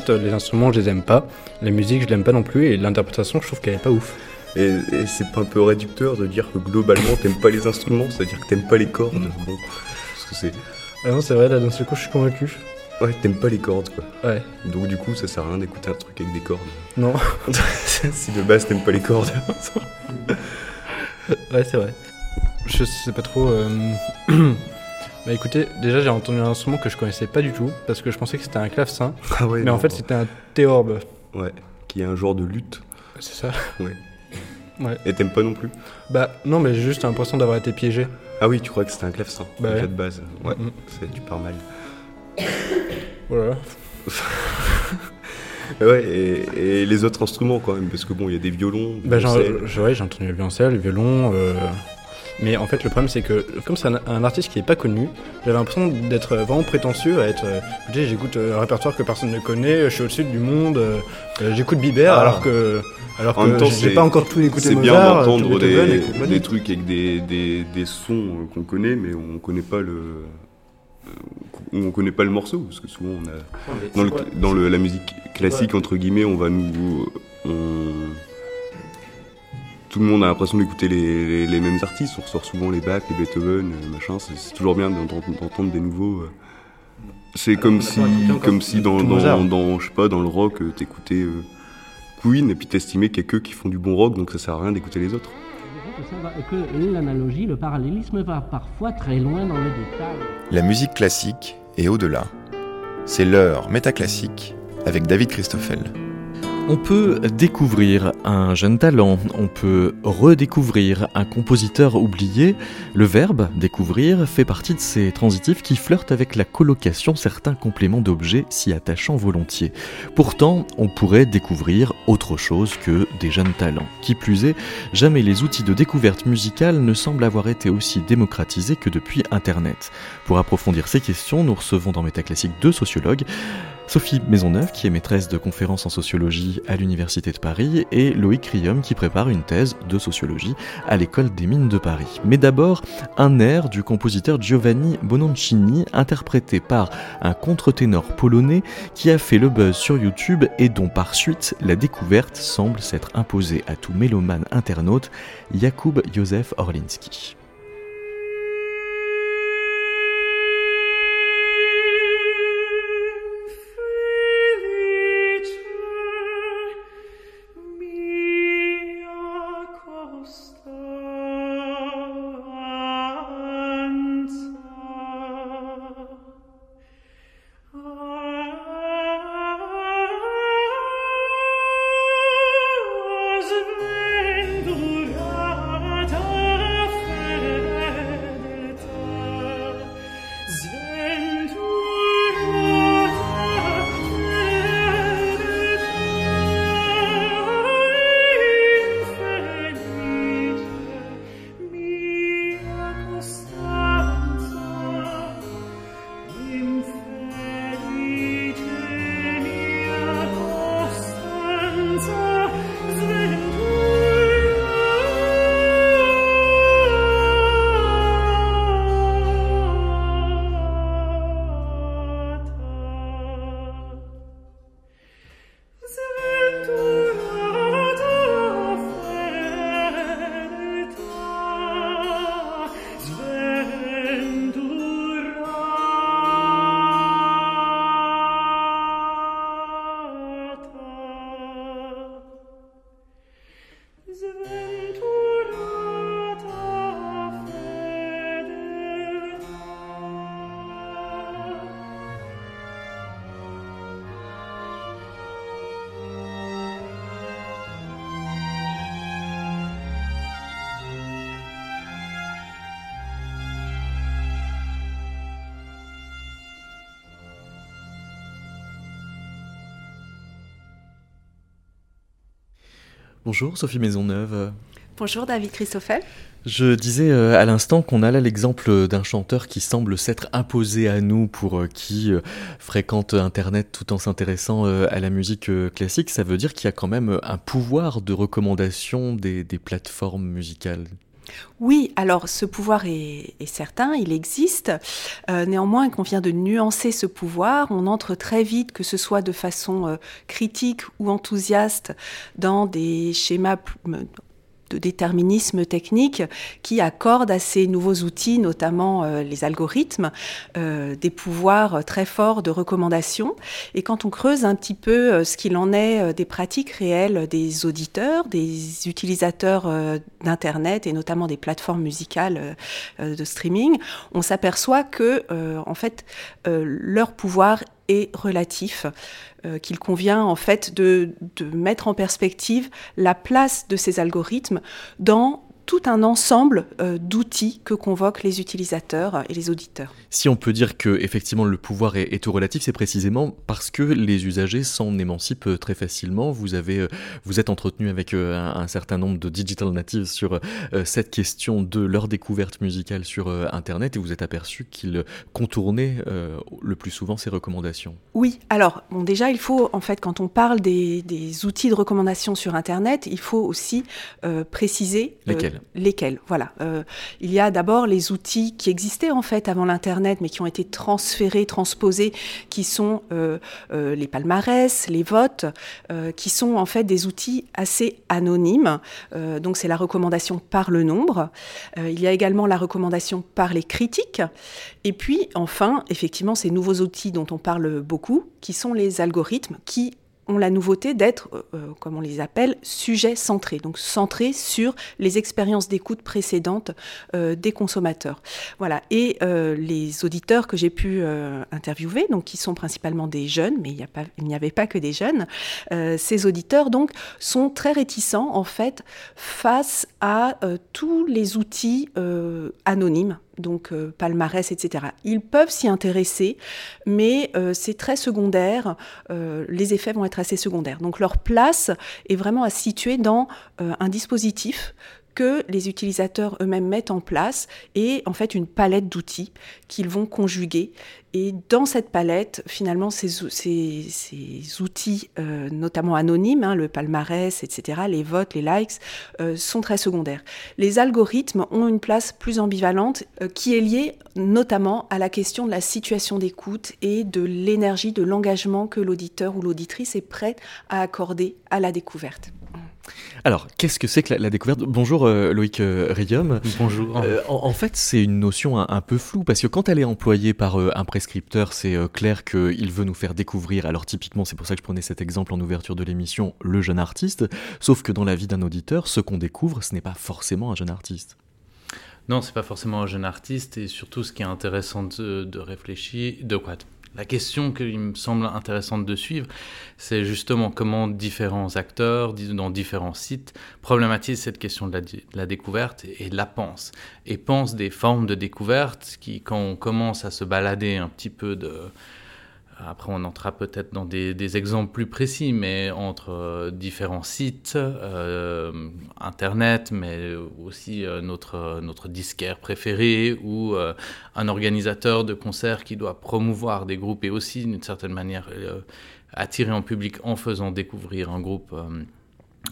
fait, les instruments, je les aime pas. La musique, je l'aime pas non plus. Et l'interprétation, je trouve qu'elle est pas ouf. Et, c'est pas un peu réducteur de dire que globalement, t'aimes pas les instruments, c'est-à-dire que t'aimes pas les cordes. Bon, parce que c'est. Ah non, c'est vrai, là, d'un seul coup, je suis convaincu. Ouais, t'aimes pas les cordes, quoi. Ouais. Donc, du coup, ça sert à rien d'écouter un truc avec des cordes. Non. si de base, t'aimes pas les cordes. ouais, c'est vrai. Je sais pas trop. Euh, bah écoutez, déjà j'ai entendu un instrument que je connaissais pas du tout parce que je pensais que c'était un clavecin. Ah ouais, mais en fait c'était un théorbe. Ouais, qui est un genre de lutte. C'est ça. Ouais. Ouais. Et t'aimes pas non plus? Bah non, mais j'ai juste l'impression d'avoir été piégé. Ah oui, tu crois que c'était un clavecin Bah ouais. de base. Ouais, mm. c'est du mal. Voilà. ouais, et, et, les autres instruments quand même, parce que bon, il y a des violons. Bah, j'ai ouais, entendu le violoncelle, le violon. Euh... Mais en fait, le problème, c'est que comme c'est un, artiste qui n'est pas connu, j'avais l'impression d'être vraiment prétentieux, à être. Euh, écoutez, j'écoute euh, un répertoire que personne ne connaît, je suis au sud du monde, euh, j'écoute Bieber ah. alors que. Alors que j'ai pas encore tout écouté C'est bien d'entendre des, des, trucs avec des, des, des sons qu'on connaît, mais on connaît pas le on connaît pas le morceau parce que souvent on a dans, dans le, la musique classique entre guillemets on va nous on, tout le monde a l'impression d'écouter les, mêmes artistes. On ressort souvent les Bach, les Beethoven, euh, machin. C'est toujours bien d'entendre des nouveaux. Euh. C'est comme si, comme si dans, dans, je sais pas, dans le rock, euh, t'écoutais Queen et puis t'estimais qu'il y a que qui font du bon rock, donc ça sert à rien d'écouter les autres. Que l'analogie, le parallélisme va parfois très loin dans le détail. La musique classique est au-delà. C'est l'heure métaclassique avec David Christoffel. On peut découvrir un jeune talent, on peut redécouvrir un compositeur oublié. Le verbe découvrir fait partie de ces transitifs qui flirtent avec la colocation certains compléments d'objets s'y attachant volontiers. Pourtant, on pourrait découvrir autre chose que des jeunes talents. Qui plus est, jamais les outils de découverte musicale ne semblent avoir été aussi démocratisés que depuis Internet. Pour approfondir ces questions, nous recevons dans Métaclassique deux sociologues. Sophie Maisonneuve, qui est maîtresse de conférences en sociologie à l'Université de Paris, et Loïc Rium, qui prépare une thèse de sociologie à l'École des Mines de Paris. Mais d'abord, un air du compositeur Giovanni Bononcini, interprété par un contre-ténor polonais qui a fait le buzz sur YouTube et dont par suite la découverte semble s'être imposée à tout mélomane internaute, Jakub Józef Orlinski. Bonjour Sophie Maisonneuve. Bonjour David Christoffel. Je disais euh, à l'instant qu'on a là l'exemple d'un chanteur qui semble s'être imposé à nous pour euh, qui euh, fréquente Internet tout en s'intéressant à la musique classique. Ça veut dire qu'il y a quand même un pouvoir de recommandation des, des plateformes musicales. Oui, alors ce pouvoir est, certain, il existe. Euh, néanmoins, qu'on vient de nuancer ce pouvoir, on entre très vite, que ce soit de façon euh, critique ou enthousiaste, dans des schémas de déterminisme technique qui accorde à ces nouveaux outils, notamment euh, les algorithmes, euh, des pouvoirs très forts de recommandation. Et quand on creuse un petit peu euh, ce qu'il en est des pratiques réelles des auditeurs, des utilisateurs d'Internet et notamment des plateformes musicales de streaming, on s'aperçoit que, en fait, leur pouvoir est relatif, euh, qu'il convient en fait de mettre en perspective la place de ces algorithmes dans tout un ensemble euh, d'outils que convoquent les utilisateurs et les auditeurs. Si on peut dire que effectivement le pouvoir est, tout relatif, c'est précisément parce que les usagers s'en émancipent euh, très facilement. Vous avez, euh, vous êtes entretenu avec un, certain nombre de digital natives sur cette question de leur découverte musicale sur Internet et vous êtes aperçu qu'ils contournaient le plus souvent ces recommandations. Oui, alors bon déjà il faut en fait quand on parle des, des outils de recommandation sur Internet, il faut aussi préciser lesquels? Lesquels Voilà. Euh, il y a d'abord les outils qui existaient en fait avant l'Internet, mais qui ont été transférés, transposés, qui sont euh, euh, les palmarès, les votes, qui sont en fait des outils assez anonymes. donc c'est la recommandation par le nombre. il y a également la recommandation par les critiques. Et puis enfin, effectivement, ces nouveaux outils dont on parle beaucoup, qui sont les algorithmes, qui ont la nouveauté d'être, euh, euh, comme on les appelle, sujet centrés, donc centrés sur les expériences d'écoute précédentes euh, des consommateurs. Voilà. Et les auditeurs que j'ai pu interviewer, donc qui sont principalement des jeunes, mais il n'y avait pas que des jeunes, ces auditeurs donc sont très réticents en fait face à tous les outils anonymes donc euh, palmarès, etc. Ils peuvent s'y intéresser, mais euh, c'est très secondaire, euh, les effets vont être assez secondaires. Donc leur place est vraiment à situer dans un dispositif que les utilisateurs eux-mêmes mettent en place et en fait une palette d'outils qu'ils vont conjuguer. Et dans cette palette, finalement, ces, ces, outils, euh, notamment anonymes, hein, le palmarès, etc., les votes, les likes, euh, sont très secondaires. Les algorithmes ont une place plus ambivalente euh, qui est liée notamment à la question de la situation d'écoute et de l'énergie, de l'engagement que l'auditeur ou l'auditrice est prête à accorder à la découverte. Alors, qu'est-ce que c'est que la, découverte? Bonjour euh, Loïc euh, Rium. Bonjour. Euh, en, fait, c'est une notion un, peu floue parce que quand elle est employée par un prescripteur, c'est clair qu'il veut nous faire découvrir. Alors, typiquement, c'est pour ça que je prenais cet exemple en ouverture de l'émission, le jeune artiste. Sauf que dans la vie d'un auditeur, ce qu'on découvre, ce n'est pas forcément un jeune artiste. Non, c'est pas forcément un jeune artiste et surtout ce qui est intéressant de, de réfléchir, de quoi la question qui me semble intéressante de suivre, c'est justement comment différents acteurs, dans différents sites, problématisent cette question de la, découverte et, la pensent. Et pensent des formes de découverte qui, quand on commence à se balader un petit peu de, après, on entrera peut-être dans des, exemples plus précis, mais entre euh, différents sites, euh, Internet, mais aussi euh, notre, notre disquaire préféré ou un organisateur de concerts qui doit promouvoir des groupes et aussi, d'une certaine manière, attirer en public en faisant découvrir un groupe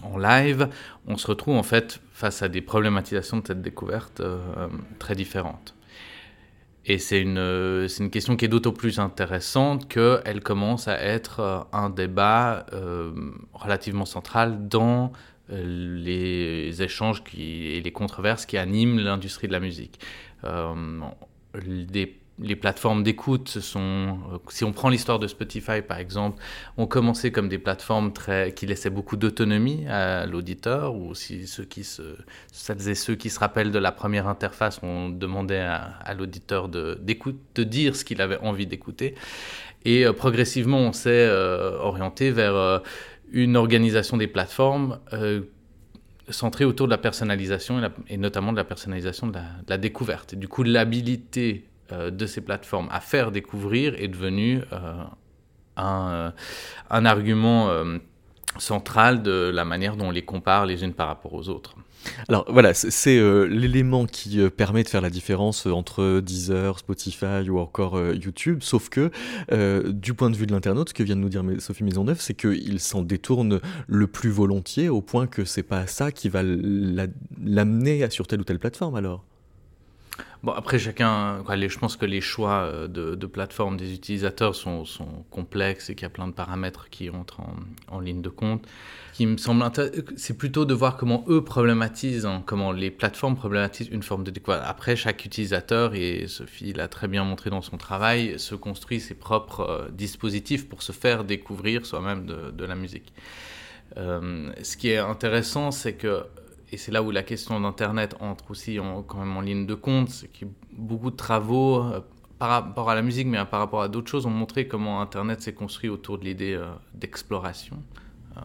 en live, on se retrouve en fait face à des problématisations de cette découverte très différentes. Et c'est une, euh, une question qui est d'autant plus intéressante qu'elle commence à être euh, un débat euh, relativement central dans les échanges et les controverses qui animent l'industrie de la musique. Les plateformes d'écoute sont, euh, si on prend l'histoire de Spotify par exemple, ont commencé comme des plateformes très, qui laissaient beaucoup d'autonomie à l'auditeur, ou si ceux qui se, celles et ceux qui se rappellent de la première interface, on demandait à, l'auditeur de, de dire ce qu'il avait envie d'écouter. Et euh, progressivement, on s'est euh, orienté vers une organisation des plateformes centrée autour de la personnalisation et, notamment de la personnalisation de la, découverte. Du coup, l'habilité de ces plateformes à faire découvrir est devenu euh, un, euh, un, argument centrale de la manière dont on les compare les unes par rapport aux autres. Alors voilà, c'est euh, l'élément qui euh, permet de faire la différence entre Deezer, Spotify ou encore euh, YouTube, sauf que du point de vue de l'internaute, ce que vient de nous dire Sophie Maisonneuve, c'est qu'il s'en détourne le plus volontiers au point que c'est pas ça qui va l'amener sur telle ou telle plateforme alors. Bon, après, chacun, je pense que les choix euh, de, plateforme des utilisateurs sont, complexes et qu'il y a plein de paramètres qui entrent en, ligne de compte. Qui me semble c'est plutôt de voir comment eux problématisent, hein, comment les plateformes problématisent une forme de découverte. Après, chaque utilisateur, et Sophie l'a très bien montré dans son travail, se construit ses propres euh, dispositifs pour se faire découvrir soi-même de, la musique. Euh, ce qui est intéressant, c'est que et c'est là où la question d'Internet entre aussi quand même en ligne de compte, c'est que beaucoup de travaux euh, par rapport à la musique, mais par rapport à d'autres choses, ont montré comment Internet s'est construit autour de l'idée euh, d'exploration. Euh,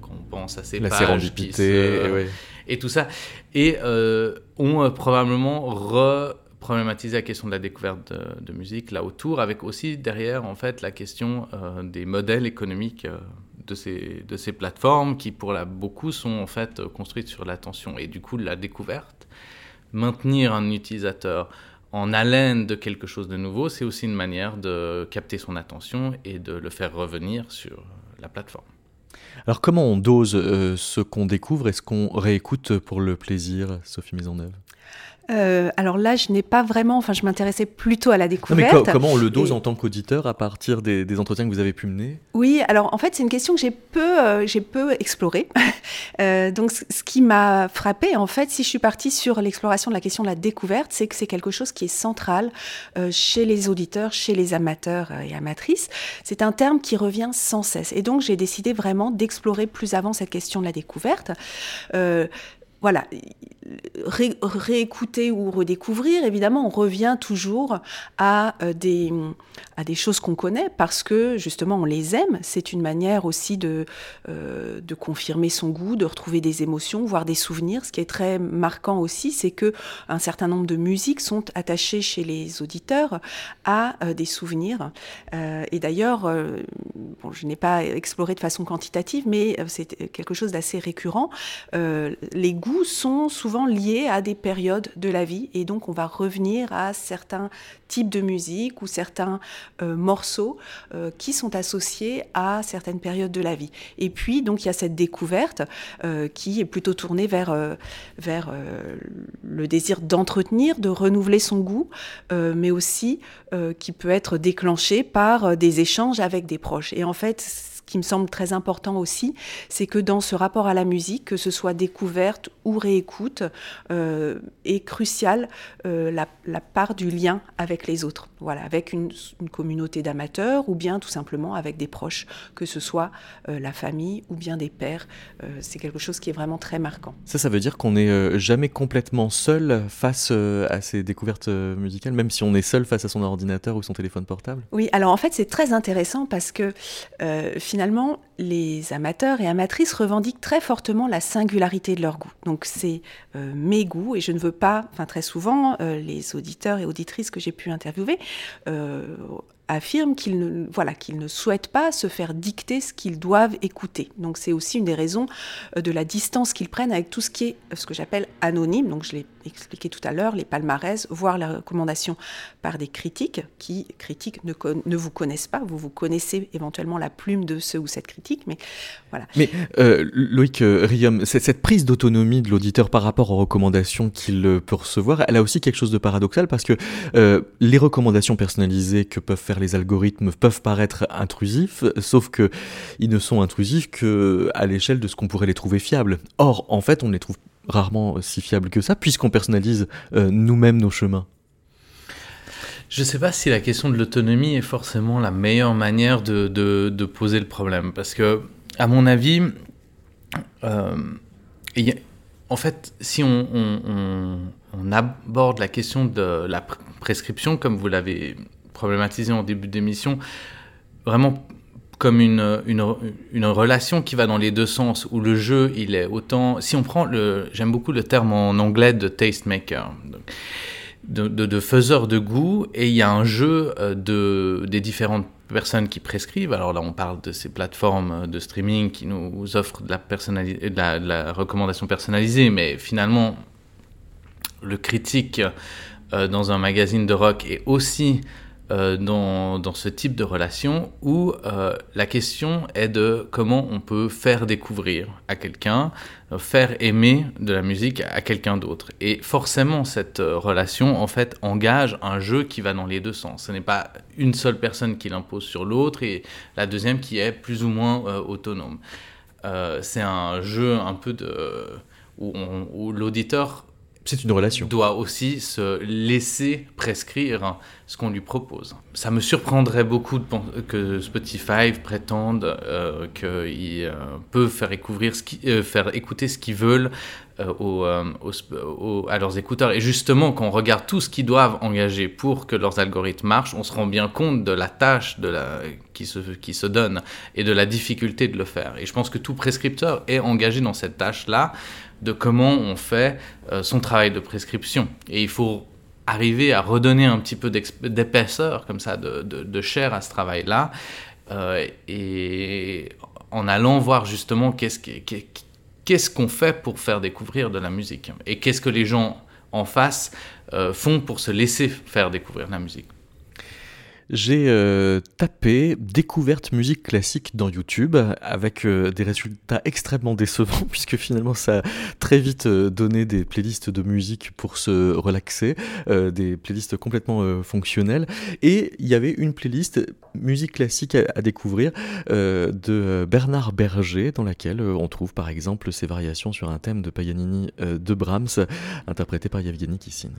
quand on pense à ces la pages et, tout ça, et ont probablement re-problématisé la question de la découverte de, musique là autour, avec aussi derrière en fait la question des modèles économiques de ces, de ces plateformes qui, pour beaucoup, sont en fait construites sur l'attention et du coup la découverte. Maintenir un utilisateur en haleine de quelque chose de nouveau, c'est aussi une manière de capter son attention et de le faire revenir sur la plateforme. Alors comment on dose euh, ce qu'on découvre? Est-ce qu'on réécoute pour le plaisir, Sophie Maisonneuve euh, alors là, je n'ai pas vraiment, enfin, je m'intéressais plutôt à la découverte. mais comment on le dose en tant qu'auditeur à partir des, entretiens que vous avez pu mener? Oui, alors en fait, c'est une question que j'ai peu, euh, j'ai peu explorée. euh, donc, ce qui m'a frappé, en fait, si je suis partie sur l'exploration de la question de la découverte, c'est que c'est quelque chose qui est central euh, chez les auditeurs, chez les amateurs et amatrices. C'est un terme qui revient sans cesse. Et donc, j'ai décidé vraiment d'explorer plus avant cette question de la découverte voilà, réécouter ou redécouvrir, évidemment, on revient toujours à, euh, des, à des choses qu'on connaît parce que justement on les aime. C'est une manière aussi de, euh, de confirmer son goût, de retrouver des émotions, voire des souvenirs. Ce qui est très marquant aussi, c'est que un certain nombre de musiques sont attachées chez les auditeurs à euh, des souvenirs. et d'ailleurs, je n'ai pas exploré de façon quantitative, mais c'est quelque chose d'assez récurrent. les goûts sont souvent liés à des périodes de la vie et donc on va revenir à certains types de musique ou certains euh, morceaux euh, qui sont associés à certaines périodes de la vie. Et puis donc il y a cette découverte euh, qui est plutôt tournée vers, vers le désir d'entretenir, de renouveler son goût, mais aussi qui peut être déclenché par des échanges avec des proches. Et en fait, qui me semble très important aussi, c'est que dans ce rapport à la musique, que ce soit découverte ou réécoute, euh, est cruciale euh, la, part du lien avec les autres, voilà, avec une, communauté d'amateurs ou bien tout simplement avec des proches, que ce soit euh, la famille ou bien des pères. c'est quelque chose qui est vraiment très marquant. Ça, ça veut dire qu'on n'est jamais complètement seul face à ces découvertes musicales, même si on est seul face à son ordinateur ou son téléphone portable? Oui, alors en fait, c'est très intéressant parce que finalement, finalement, les amateurs et amatrices revendiquent très fortement la singularité de leur goût. Donc c'est euh, mes goûts et je ne veux pas, enfin très souvent, euh, les auditeurs et auditrices que j'ai pu interviewer euh, affirment qu'ils ne, voilà, ne souhaitent pas se faire dicter ce qu'ils doivent écouter. Donc c'est aussi une des raisons de la distance qu'ils prennent avec tout ce qui est ce que j'appelle anonyme. Donc je l'ai expliqué tout à l'heure, les palmarès, voire les recommandations par des critiques qui, critiques, ne, ne, vous connaissent pas. Vous vous connaissez éventuellement la plume de ceux ou cette critique, mais voilà. Mais euh, Loïc euh, Riom, cette prise d'autonomie de l'auditeur par rapport aux recommandations qu'il euh, peut recevoir, elle a aussi quelque chose de paradoxal parce que les recommandations personnalisées que peuvent faire les algorithmes peuvent paraître intrusifs, sauf que ils ne sont intrusifs que à l'échelle de ce qu'on pourrait les trouver fiables. Or, en fait, on les trouve rarement si fiable que ça, puisqu'on personnalise euh, nous-mêmes nos chemins je ne sais pas si la question de l'autonomie est forcément la meilleure manière de, poser le problème. Parce que, à mon avis, euh, en fait, si on, aborde la question de la prescription, comme vous l'avez problématisé en début d'émission, vraiment comme une, une, une, relation qui va dans les deux sens, où le jeu, il est autant... Si on prend le... J'aime beaucoup le terme en anglais de tastemaker, de, de, de faiseur de goût, et il y a un jeu euh, de, des différentes personnes qui prescrivent. Alors là, on parle de ces plateformes de streaming qui nous offrent de la, de la, de la recommandation personnalisée, mais finalement, le critique euh, dans un magazine de rock est aussi euh, dans, ce type de relation où euh, la question est de comment on peut faire découvrir à quelqu'un, euh, faire aimer de la musique à quelqu'un d'autre. Et forcément, cette relation, en fait, engage un jeu qui va dans les deux sens. Ce n'est pas une seule personne qui l'impose sur l'autre et la deuxième qui est plus ou moins autonome. C'est un jeu un peu de... où l'auditeur c'est une relation. Doit aussi se laisser prescrire ce qu'on lui propose. Ça me surprendrait beaucoup que Spotify prétende euh, qu'ils euh, peuvent faire, euh, faire écouter ce qu'ils veulent à leurs écouteurs. Et justement, quand on regarde tout ce qu'ils doivent engager pour que leurs algorithmes marchent, on se rend bien compte de la tâche qui, se, qui se donne et de la difficulté de le faire. Et je pense que tout prescripteur est engagé dans cette tâche-là de comment on fait euh, son travail de prescription. Et il faut arriver à redonner un petit peu d'épaisseur, comme ça, de, chair à ce travail-là, euh, et en allant voir justement qu'est-ce qu'on fait pour faire découvrir de la musique, et qu'est-ce que les gens en face euh, font pour se laisser faire découvrir la musique j'ai euh, tapé découverte musique classique dans YouTube avec euh, des résultats extrêmement décevants puisque finalement ça a très vite euh, donné des playlists de musique pour se relaxer, des playlists complètement fonctionnelles et il y avait une playlist musique classique à, à découvrir de Bernard Berger dans laquelle on trouve par exemple ses variations sur un thème de Paganini de Brahms interprété par Yevgeny Kissin.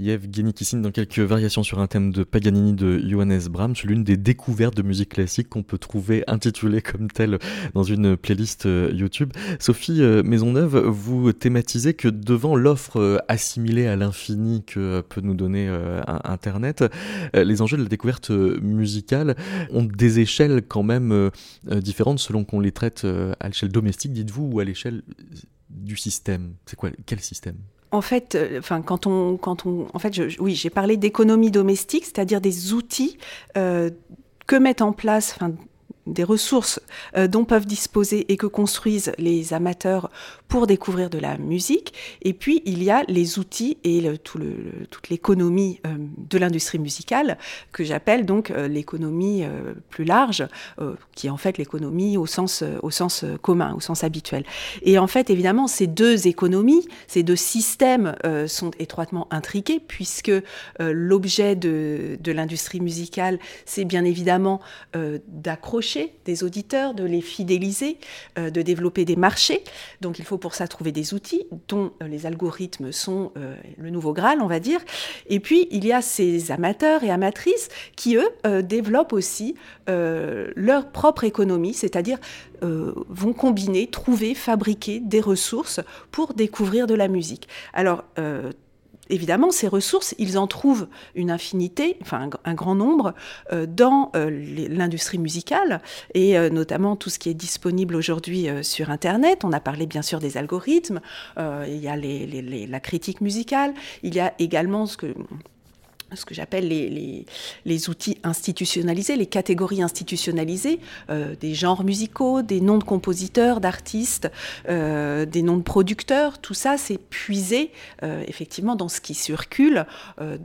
Yevgeny Kissine dans quelques variations sur un thème de Paganini de Johannes Brahms, l'une des découvertes de musique classique qu'on peut trouver intitulée comme telle dans une playlist euh, YouTube. Sophie euh, Maisonneuve, vous thématisez que devant l'offre euh, assimilée à l'infini que peut nous donner Internet, les enjeux de la découverte musicale ont des échelles quand même différentes selon qu'on les traite à l'échelle domestique, dites-vous, ou à l'échelle du système. C'est quoi Quel système? En fait, enfin, quand on, quand on, en fait, oui, j'ai parlé d'économie domestique, c'est-à-dire des outils que mettent en place, enfin, des ressources euh, dont peuvent disposer et que construisent les amateurs pour découvrir de la musique. Et puis, il y a les outils et toute l'économie euh, de l'industrie musicale, que j'appelle donc euh, l'économie plus large, qui est en fait l'économie au sens, au sens commun, au sens habituel. Et en fait, évidemment, ces deux économies, ces deux systèmes sont étroitement intriqués, puisque l'objet de, de l'industrie musicale, c'est bien évidemment d'accrocher des auditeurs, de les fidéliser, euh, de développer des marchés. Donc il faut pour ça trouver des outils dont euh, les algorithmes sont euh, le nouveau Graal, on va dire. Et puis il y a ces amateurs et amatrices qui, eux, développent aussi leur propre économie, c'est-à-dire vont combiner, trouver, fabriquer des ressources pour découvrir de la musique. Alors, évidemment, ces ressources, ils en trouvent une infinité, enfin un, grand nombre, euh, dans euh, l'industrie musicale, et euh, notamment tout ce qui est disponible aujourd'hui sur Internet. On a parlé bien sûr des algorithmes, il y a la critique musicale, il y a également ce que ce que j'appelle les, les, outils institutionnalisés, les catégories institutionnalisées, euh, des genres musicaux, des noms de compositeurs, d'artistes, euh, des noms de producteurs, tout ça c'est puisé euh, effectivement dans ce qui circule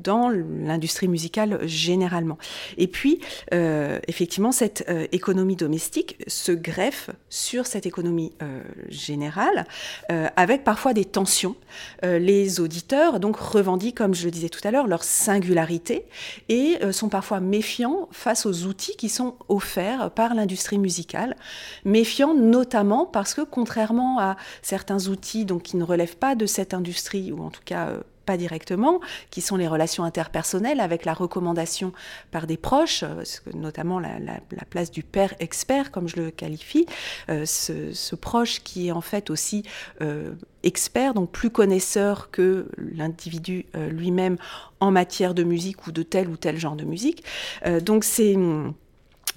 dans l'industrie musicale généralement. Et puis effectivement cette économie domestique se greffe sur cette économie générale avec parfois des tensions. les auditeurs donc revendiquent, comme je le disais tout à l'heure, leur singularité et euh, sont parfois méfiants face aux outils qui sont offerts par l'industrie musicale. Méfiants notamment parce que contrairement à certains outils donc, qui ne relèvent pas de cette industrie, ou en tout cas euh, pas directement, qui sont les relations interpersonnelles avec la recommandation par des proches, euh, notamment la, place du père expert, comme je le qualifie, euh, ce, proche qui est en fait aussi euh, expert, donc plus connaisseur que l'individu lui-même en matière de musique ou de tel ou tel genre de musique. donc c'est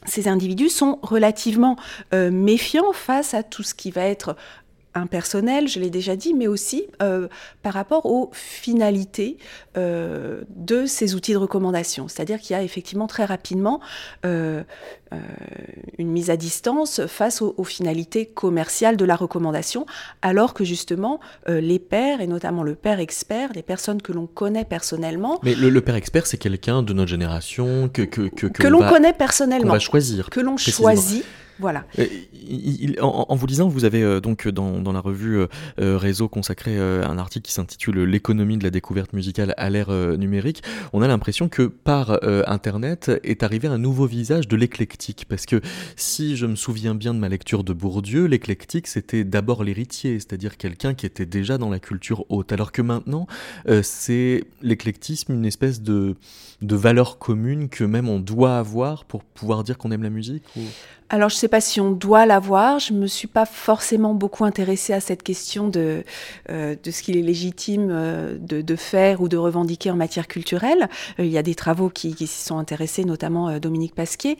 ces individus sont relativement méfiants face à tout ce qui va être impersonnel, je l'ai déjà dit, mais aussi euh, par rapport aux finalités euh, de ces outils de recommandation. C'est-à-dire qu'il y a effectivement très rapidement euh, une mise à distance face aux, finalités commerciales de la recommandation, alors que justement les pairs, et notamment le père expert, les personnes que l'on connaît personnellement... Mais le, père expert, c'est quelqu'un de notre génération que... Que, que, l'on connaît personnellement. va choisir. Que l'on choisit voilà. Euh, en, vous lisant, vous avez euh, donc dans, la revue euh, Réseau consacré un article qui s'intitule L'économie de la découverte musicale à l'ère numérique. On a l'impression que par Internet est arrivé un nouveau visage de l'éclectique. Parce que si je me souviens bien de ma lecture de Bourdieu, l'éclectique c'était d'abord l'héritier, c'est-à-dire quelqu'un qui était déjà dans la culture haute. Alors que maintenant, c'est l'éclectisme une espèce de, de valeur commune que même on doit avoir pour pouvoir dire qu'on aime la musique alors, je ne sais pas si on doit l'avoir. Je ne me suis pas forcément beaucoup intéressée à cette question de, euh, de ce qu'il est légitime euh, de, de, faire ou de revendiquer en matière culturelle. Euh, il y a des travaux qui, qui s'y sont intéressés, notamment Dominique Pasquier,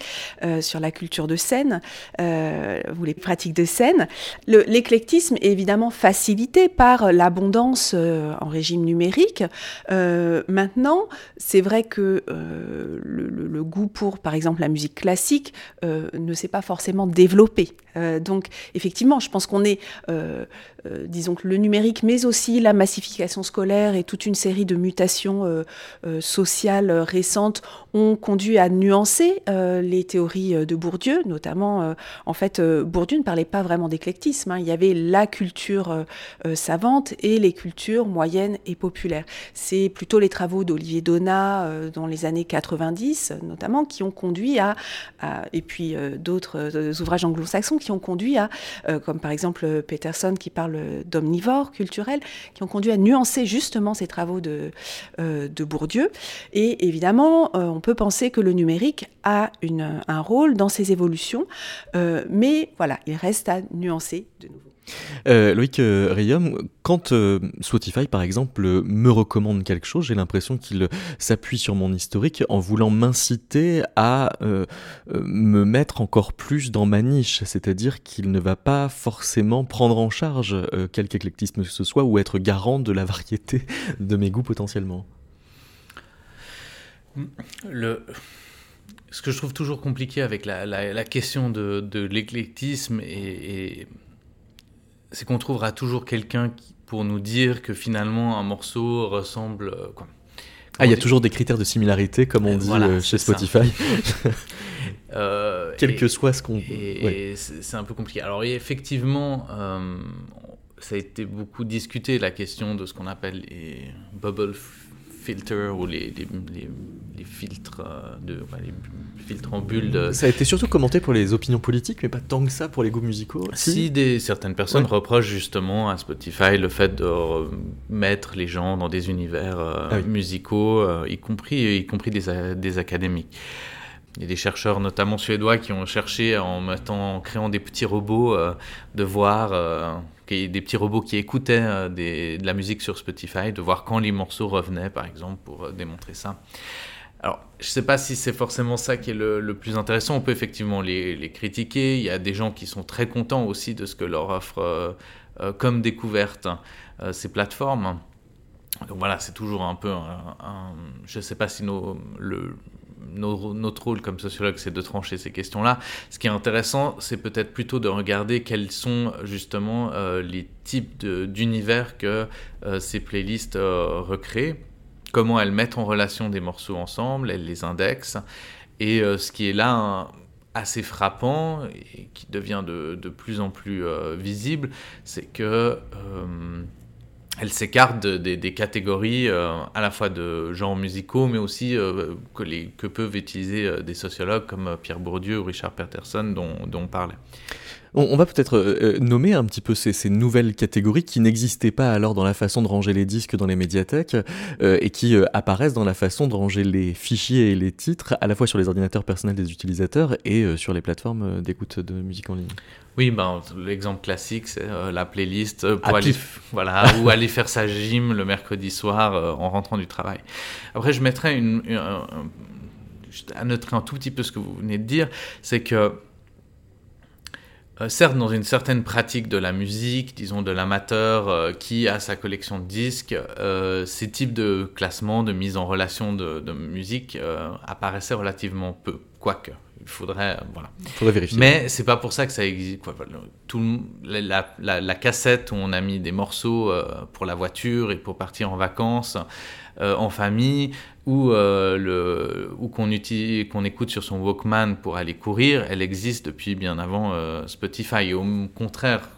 sur la culture de scène ou les pratiques de scène. L'éclectisme est évidemment facilité par l'abondance en régime numérique. maintenant, c'est vrai que le, le, le, goût pour, par exemple, la musique classique ne s'est pas forcément développé. Euh, donc effectivement, je pense qu'on est, euh, euh, disons que le numérique, mais aussi la massification scolaire et toute une série de mutations sociales récentes ont conduit à nuancer les théories de Bourdieu, notamment, en fait, Bourdieu ne parlait pas vraiment d'éclectisme. Hein. Il y avait la culture savante et les cultures moyennes et populaires. C'est plutôt les travaux d'Olivier Donat dans les années 90, notamment, qui ont conduit à, à et puis d'autres d'autres ouvrages anglo-saxons qui ont conduit à, comme par exemple Peterson qui parle d'omnivore culturel, qui ont conduit à nuancer justement ces travaux de, de Bourdieu. Et évidemment, on peut penser que le numérique a un rôle dans ces évolutions, mais voilà, il reste à nuancer de nouveau. Euh, Loïc euh, quand euh, Spotify, par exemple, me recommande quelque chose, j'ai l'impression qu'il s'appuie sur mon historique en voulant m'inciter à me mettre encore plus dans ma niche, c'est-à-dire qu'il ne va pas forcément prendre en charge quelque éclectisme que ce soit ou être garant de la variété de mes goûts potentiellement. Le... Ce que je trouve toujours compliqué avec la, question de, l'éclectisme et c'est qu'on trouvera toujours quelqu'un pour nous dire que finalement un morceau ressemble. Euh, quoi. Ah, il y a toujours des critères de similarité, comme on dit euh, chez Spotify. euh, Quel que soit ce qu'on. Et, c'est un peu compliqué. Alors, effectivement, euh, ça a été beaucoup discuté, la question de ce qu'on appelle les bubble filters ou les, les, les, filtres, euh, de, les filtres en bulle. De... Ça a été surtout commenté pour les opinions politiques, mais pas tant que ça pour les goûts musicaux. Si, des, certaines personnes reprochent justement à Spotify le fait de mettre les gens dans des univers euh, ah musicaux, euh, y compris, y compris des, des académiques. Il y a des chercheurs, notamment suédois, qui ont cherché en, mettant, en créant des petits robots de voir des petits robots qui écoutaient euh, de la musique sur Spotify, de voir quand les morceaux revenaient, par exemple, pour euh, démontrer ça. Alors, je ne sais pas si c'est forcément ça qui est le, plus intéressant. On peut effectivement les, critiquer. Il y a des gens qui sont très contents aussi de ce que leur offre euh, comme découverte ces plateformes. Donc voilà, c'est toujours un peu un, je ne sais pas si nos, le, notre rôle comme sociologue, c'est de trancher ces questions-là. Ce qui est intéressant, c'est peut-être plutôt de regarder quels sont justement euh, les types d'univers que euh, ces playlists euh, recréent, comment elles mettent en relation des morceaux ensemble, elles les indexent. Et ce qui est là assez frappant et qui devient de, de plus en plus visible, c'est que elle s'écarte des catégories euh, à la fois de genres musicaux, mais aussi euh, que, peuvent utiliser euh, des sociologues comme Pierre Bourdieu ou Richard Peterson dont, dont on parlait. On, va peut-être euh, euh, nommer un petit peu ces, nouvelles catégories qui n'existaient pas alors dans la façon de ranger les disques dans les médiathèques euh, et qui apparaissent dans la façon de ranger les fichiers et les titres à la fois sur les ordinateurs personnels des utilisateurs et sur les plateformes d'écoute de musique en ligne. Oui, ben, l'exemple classique, c'est la playlist pour aller, voilà, ou aller faire sa gym le mercredi soir en rentrant du travail. Après, je mettrais une, à noter un tout petit peu ce que vous venez de dire, c'est que euh, certes dans une certaine pratique de la musique, disons de l'amateur euh, qui a sa collection de disques, euh, ces types de classements, de mise en relation de, musique apparaissaient relativement peu, quoique. Il faudrait, voilà. faudrait vérifier. Mais c'est pas pour ça que ça existe. tout, la, la, cassette où on a mis des morceaux pour la voiture et pour partir en vacances, en famille, ou, euh, le, ou qu'on utilise, qu'on écoute sur son Walkman pour aller courir, elle existe depuis bien avant euh, Spotify. au contraire,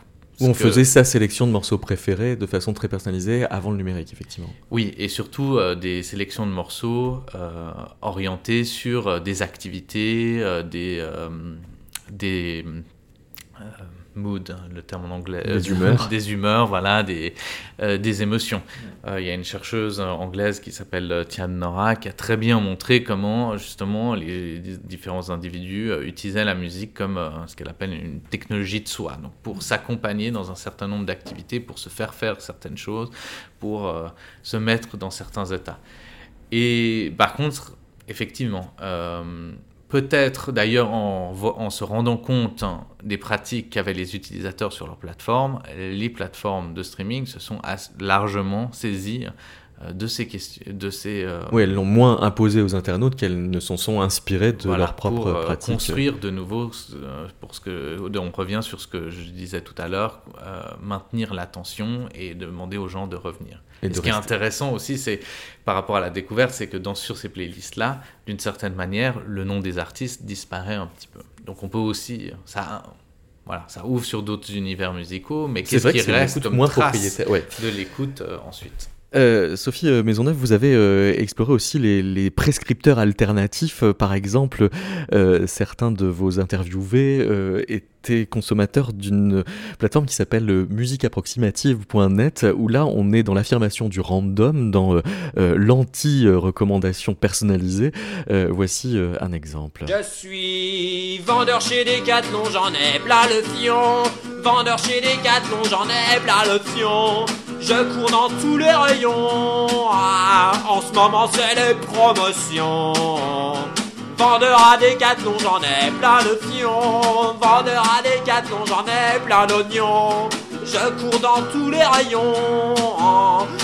où on faisait sa sélection de morceaux préférés de façon très personnalisée avant le numérique, effectivement. Oui, et surtout euh, des sélections de morceaux orientées sur des activités, des, des mood, hein, le terme en anglais. Des humeurs. des humeurs, voilà, des, euh, des émotions. Euh, il y a une chercheuse anglaise qui s'appelle euh, Tian Nora qui a très bien montré comment justement les différents individus utilisaient la musique comme ce qu'elle appelle une technologie de soi. Donc pour s'accompagner dans un certain nombre d'activités, pour se faire faire certaines choses, pour se mettre dans certains états. Et par contre, effectivement, Peut-être d'ailleurs en, se rendant compte hein, des pratiques qu'avaient les utilisateurs sur leur plateforme, les plateformes de streaming se sont largement saisies de ces questions. De ces, euh, oui, elles l'ont moins imposé aux internautes qu'elles ne se sont inspirées de leur propre pour, pratique. construire de nouveau, pour ce que, on revient sur ce que je disais tout à l'heure, maintenir l'attention et demander aux gens de revenir ce qui est intéressant aussi, c'est par rapport à la découverte, c'est que dans, sur ces playlists-là, d'une certaine manière, le nom des artistes disparaît un petit peu. Donc on peut aussi, ça, voilà, ça ouvre sur d'autres univers musicaux, mais qu'est-ce qui reste comme moins trace de l'écoute euh, ensuite? Euh, Sophie euh, Maisonneuve, vous avez euh, exploré aussi les, prescripteurs alternatifs. par exemple, certains de vos interviewés étaient consommateurs d'une plateforme qui s'appelle musiqueapproximative.net, où là, on est dans l'affirmation du random, dans l'anti-recommandation personnalisée. voici un exemple. Je suis vendeur chez Decathlon, j'en ai plein le fion. Vendeur chez Decathlon, j'en ai plein le. Je cours dans tous les rayons. Ah, en ce moment, c'est les promotions. Vendeur à Decathlon, j'en ai plein de fions. Vendeur à Decathlon, j'en ai plein d'oignons. Je cours dans tous les rayons.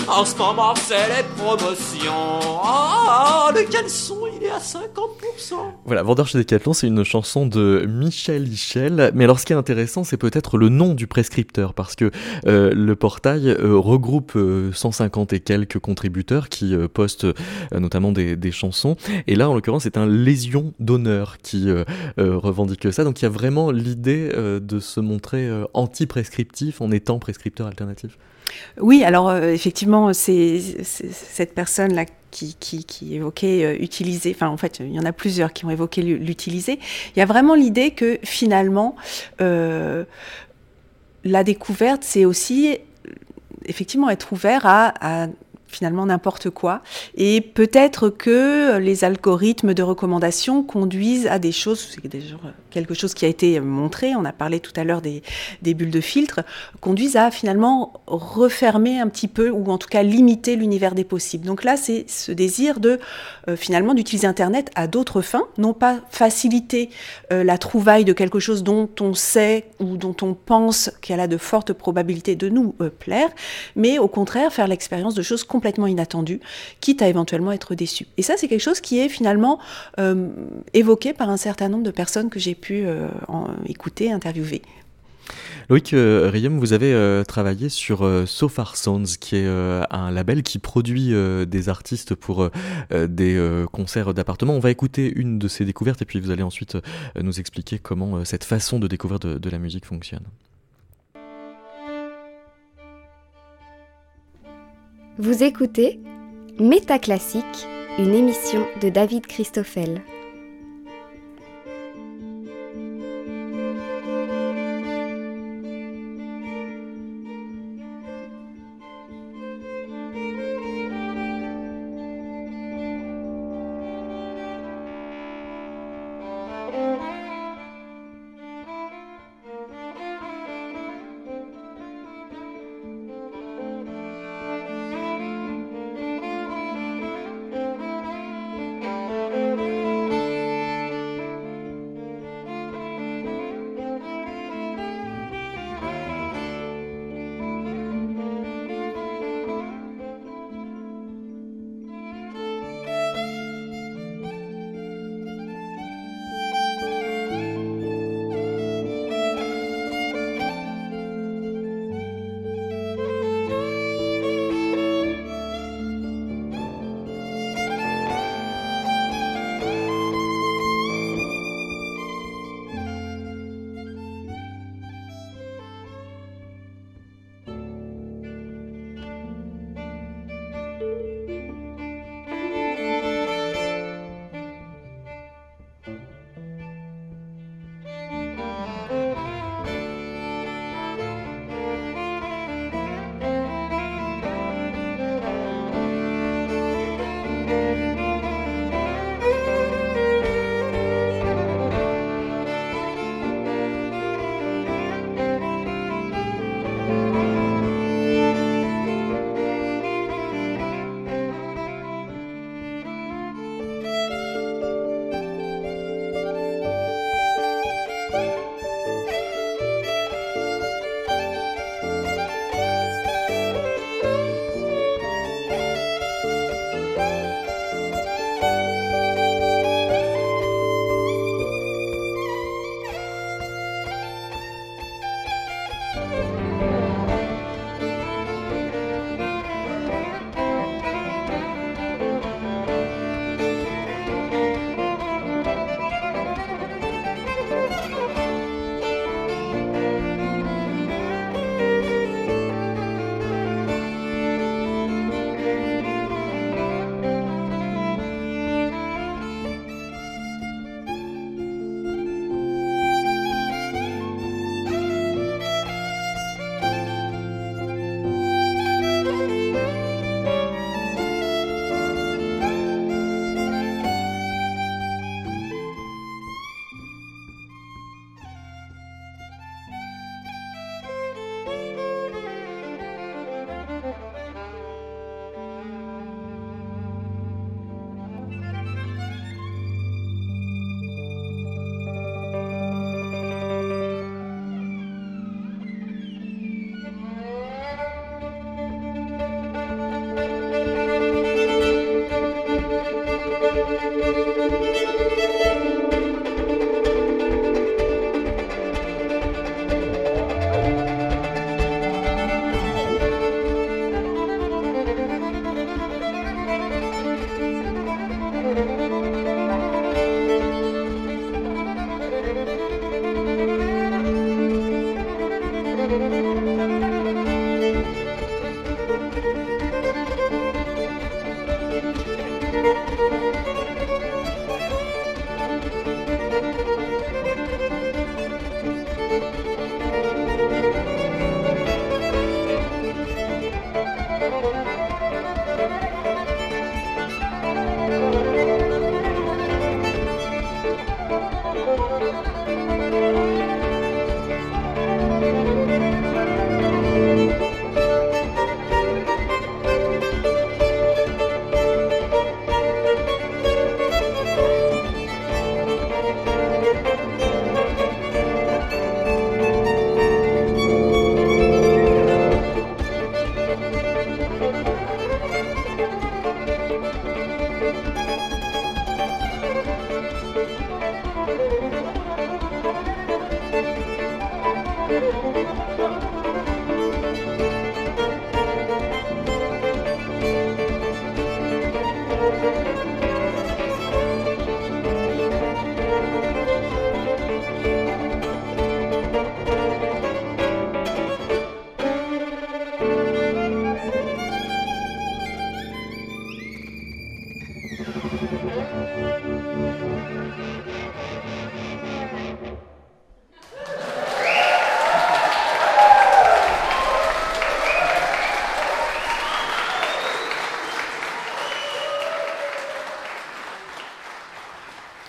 En ce moment, c'est les promotions. Oh, le caleçon, il est à 50%. Voilà, Vendeur chez Decathlon, c'est une chanson de Michel Hichel. Mais alors, ce qui est intéressant, c'est peut-être le nom du prescripteur. Parce que euh, le portail euh, regroupe 150 euh, et quelques contributeurs qui postent notamment des, chansons. Et là, en l'occurrence, c'est un lésion d'honneur qui revendique ça. Donc, il y a vraiment l'idée de se montrer anti-prescriptif en étant prescripteur alternatif Oui, alors euh, effectivement, c'est cette personne-là qui, qui, évoquait euh, utiliser, enfin en fait, il y en a plusieurs qui ont évoqué l'utiliser. Il y a vraiment l'idée que finalement, euh, la découverte, c'est aussi effectivement être ouvert à finalement n'importe quoi. Et peut-être que les algorithmes de recommandation conduisent à des choses, c'est quelque chose qui a été montré, on a parlé tout à l'heure des, bulles de filtre, conduisent à finalement refermer un petit peu, ou en tout cas limiter l'univers des possibles. Donc là, c'est ce désir de euh, finalement d'utiliser Internet à d'autres fins, non pas faciliter euh, la trouvaille de quelque chose dont on sait ou dont on pense qu'elle a de fortes probabilités de nous euh, plaire, mais au contraire faire l'expérience de choses inattendues, quitte à éventuellement être déçu. Et ça, c'est quelque chose qui est finalement euh, évoqué par un certain nombre de personnes que j'ai pu euh, écouter, interviewer. Loïc euh, Riem, vous avez travaillé sur So Far Sounds, qui est un label qui produit des artistes pour des concerts d'appartement. On va écouter une de ces découvertes et puis vous allez ensuite nous expliquer comment cette façon de découvrir de la musique fonctionne. Vous écoutez Métaclassique, une émission de David Christoffel.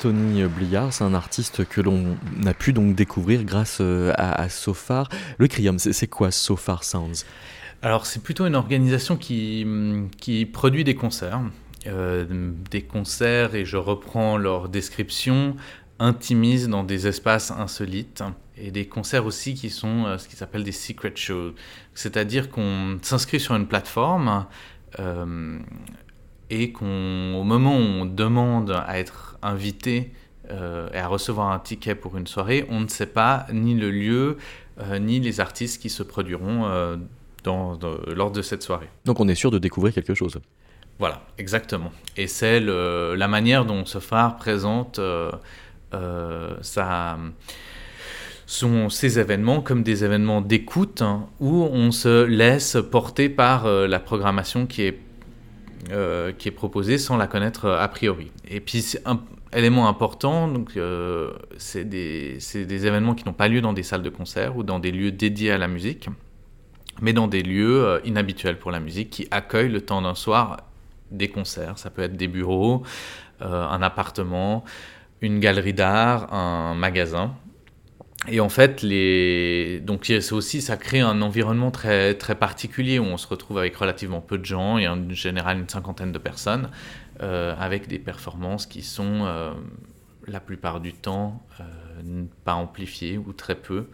Tony Bliard, c'est un artiste que l'on a pu donc découvrir grâce euh, à, Sofar. Le Crium, c'est quoi Sofar Sounds? Alors c'est plutôt une organisation qui, qui produit des concerts. Euh, des concerts, et je reprends leur description, intimisent dans des espaces insolites et des concerts aussi qui sont euh, ce qui s'appelle des secret shows. C'est-à-dire qu'on s'inscrit sur une plateforme et qu'au moment où on demande à être invité euh, et à recevoir un ticket pour une soirée, on ne sait pas ni le lieu, euh, ni les artistes qui se produiront euh, dans, lors de cette soirée. Donc on est sûr de découvrir quelque chose. Voilà, exactement. Et c'est la manière dont ce phare présente sa sont ces événements comme des événements d'écoute hein, où on se laisse porter par la programmation qui est euh, qui est proposée sans la connaître euh, a priori. Et puis, un élément important, donc euh, c'est des, événements qui n'ont pas lieu dans des salles de concert ou dans des lieux dédiés à la musique, mais dans des lieux inhabituels pour la musique qui accueillent le temps d'un soir des concerts. Ça peut être des bureaux, un appartement, une galerie d'art, un magasin. Et en fait, les... donc c'est aussi ça crée un environnement très très particulier où on se retrouve avec relativement peu de gens et en général une cinquantaine de personnes euh, avec des performances qui sont euh, la plupart du temps euh, pas amplifiées ou très peu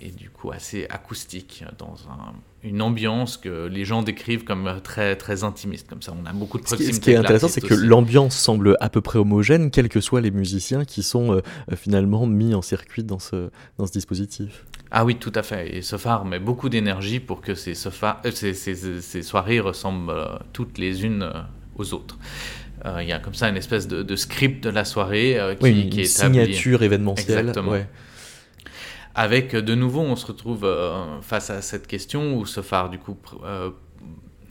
et du coup assez acoustiques dans un une ambiance que les gens décrivent comme très, très intimiste, comme ça. On a beaucoup de proximité. Ce qui est intéressant, c'est que l'ambiance semble à peu près homogène, quels que soient les musiciens qui sont euh, finalement mis en circuit dans ce, dans ce dispositif. Ah oui, tout à fait. Et Sofar met beaucoup d'énergie pour que ces, euh, ces, ces, soirées ressemblent euh, toutes les unes aux autres. Il y a comme ça une espèce de, script de la soirée qui, oui, une qui est signature événementielle. Exactement. Avec de nouveau, on se retrouve euh, face à cette question où ce phare du coup euh,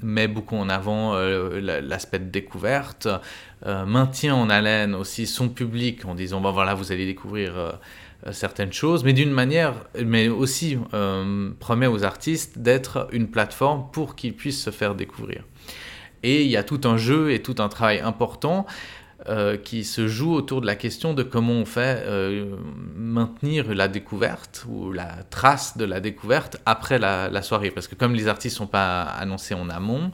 met beaucoup en avant euh, l'aspect de découverte, maintient en haleine aussi son public en disant ben voilà vous allez découvrir certaines choses, mais d'une manière, mais aussi promet aux artistes d'être une plateforme pour qu'ils puissent se faire découvrir. Et il y a tout un jeu et tout un travail important euh, qui se joue autour de la question de comment on fait euh, maintenir la découverte ou la trace de la découverte après la, soirée. Parce que comme les artistes ne sont pas annoncés en amont,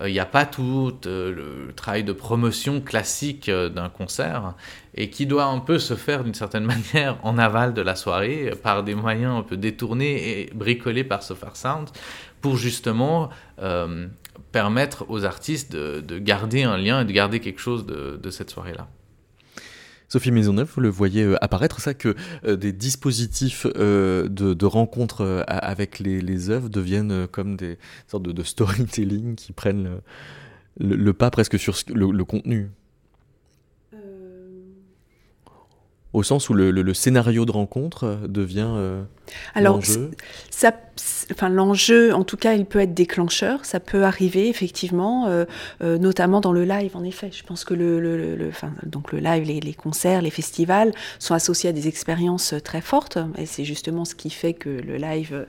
euh, il n'y a pas tout le travail de promotion classique d'un concert et qui doit un peu se faire d'une certaine manière en aval de la soirée par des moyens un peu détournés et bricolés par Sofar Sound pour justement permettre aux artistes de, garder un lien et de garder quelque chose de, cette soirée-là. Sophie Maisonneuve, vous le voyez euh, apparaître, ça que euh, des dispositifs euh, de, rencontre avec les, œuvres deviennent comme des sortes de, storytelling qui prennent le, pas presque sur le contenu. Au sens où le, scénario de rencontre euh, devient euh, Alors, ça, enfin, l'enjeu, en tout cas, il peut être déclencheur. Ça peut arriver effectivement, euh, notamment dans le live. En effet, je pense que le, le, donc le live, les, les, concerts, les festivals sont associés à des expériences très fortes, et c'est justement ce qui fait que le live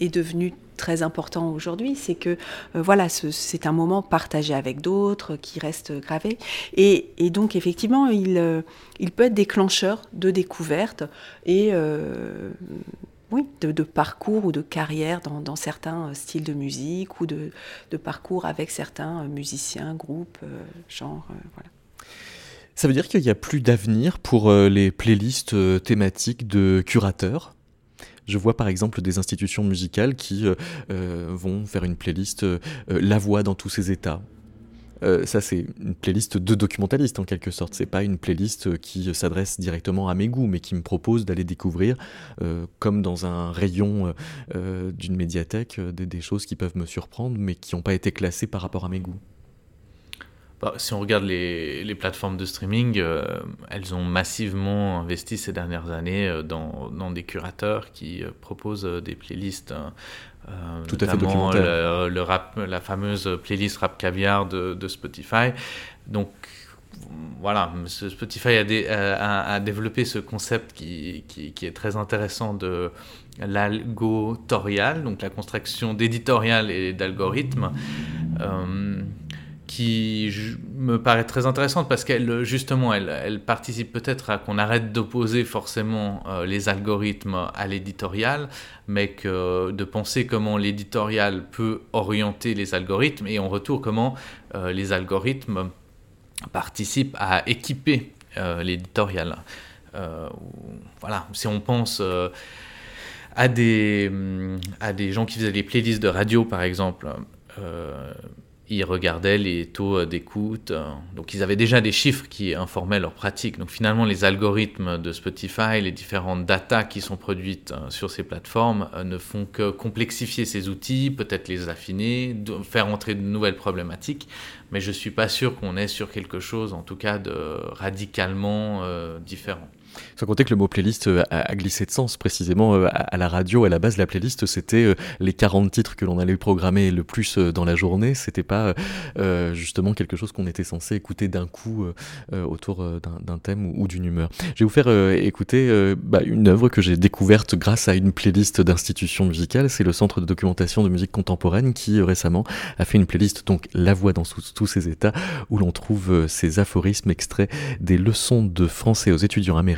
est devenu très important aujourd'hui, c'est que euh, voilà, c'est un moment partagé avec d'autres qui reste gravé. Et, donc effectivement, il, euh, il peut être déclencheur de découverte et euh, oui, de, parcours ou de carrière dans, certains styles de musique ou de, parcours avec certains musiciens, groupes, genres. voilà. Ça veut dire qu'il n'y a plus d'avenir pour les playlists thématiques de curateurs? Je vois par exemple des institutions musicales qui euh, euh, vont faire une playlist euh, La voix dans tous ses états. ça, c'est une playlist de documentalistes en quelque sorte. C'est pas une playlist qui s'adresse directement à mes goûts, mais qui me propose d'aller découvrir, comme dans un rayon d'une médiathèque, des, des, choses qui peuvent me surprendre, mais qui n'ont pas été classées par rapport à mes goûts. Bah, si on regarde les, les plateformes de streaming, elles ont massivement investi ces dernières années dans, dans des curateurs qui proposent des playlists. Tout à fait documentaire. Le, rap, la fameuse playlist Rap Caviar de, de Spotify. Donc, voilà, Spotify a, a, développé ce concept qui, qui, est très intéressant de l'algotorial, donc la construction d'éditorial et d'algorithmes, euh, qui me paraît très intéressante parce qu'elle, justement, elle, participe peut-être à qu'on arrête d'opposer forcément euh, les algorithmes à l'éditorial, mais que de penser comment l'éditorial peut orienter les algorithmes et en retour comment euh, les algorithmes participe à équiper euh, l'éditorial. Euh, voilà, si on pense euh, à, des, à des gens qui faisaient des playlists de radio, par exemple, ils regardaient les taux d'écoute. Donc ils avaient déjà des chiffres qui informaient leur pratique. Donc finalement, les algorithmes de Spotify, les différentes datas qui sont produites sur ces plateformes ne font que complexifier ces outils, peut-être les affiner, faire entrer de nouvelles problématiques mais je ne suis pas sûr qu'on est sur quelque chose, en tout cas, de radicalement euh, différent. Sans compter que le mot playlist euh, a, glissé de sens précisément euh, à, la radio. À la base, la playlist, c'était euh, les 40 titres que l'on allait programmer le plus dans la journée. C'était pas justement quelque chose qu'on était censé écouter d'un coup autour d'un thème ou, d'une humeur. Je vais vous faire écouter bah, une œuvre que j'ai découverte grâce à une playlist d'institutions musicales. C'est le Centre de documentation de musique contemporaine qui récemment a fait une playlist, donc La Voix dans tous ses états, où l'on trouve ces aphorismes extraits des leçons de français aux étudiants américains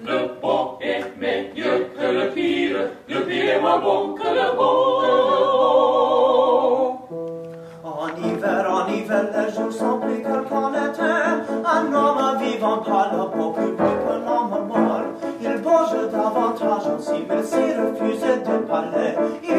Le bon est mauvais que le pire. Le pire, est moins bon que le bon. En hiver, en hiver, les jours sont plus calmes qu'en été. Un homme vivant par le beau public, un homme mort. Il bouge davantage aussi, mais s'il refusait de parler, il